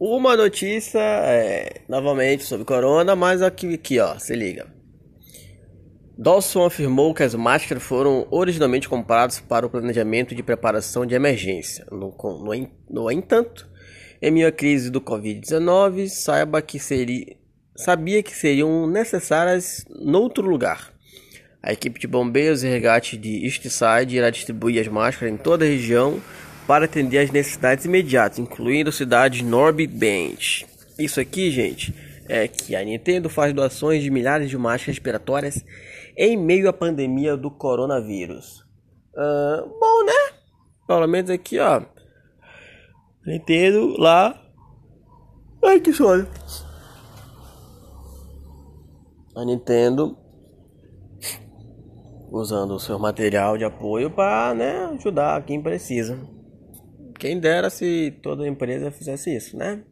uma notícia é, novamente sobre corona, mas aqui, aqui ó, se liga. Dawson afirmou que as máscaras foram originalmente compradas para o planejamento de preparação de emergência. No, no, no entanto, em meio à crise do Covid-19, saiba que seria, sabia que seriam necessárias noutro lugar. A equipe de bombeiros e regate de Eastside irá distribuir as máscaras em toda a região para atender às necessidades imediatas, incluindo cidades Norby Bend. Isso aqui, gente, é que a Nintendo faz doações de milhares de máscaras respiratórias em meio à pandemia do coronavírus. Uh, bom, né? Pelo menos aqui, ó. Nintendo lá. Ai, que sono. A Nintendo usando o seu material de apoio para né, ajudar quem precisa. Quem dera se toda empresa fizesse isso, né?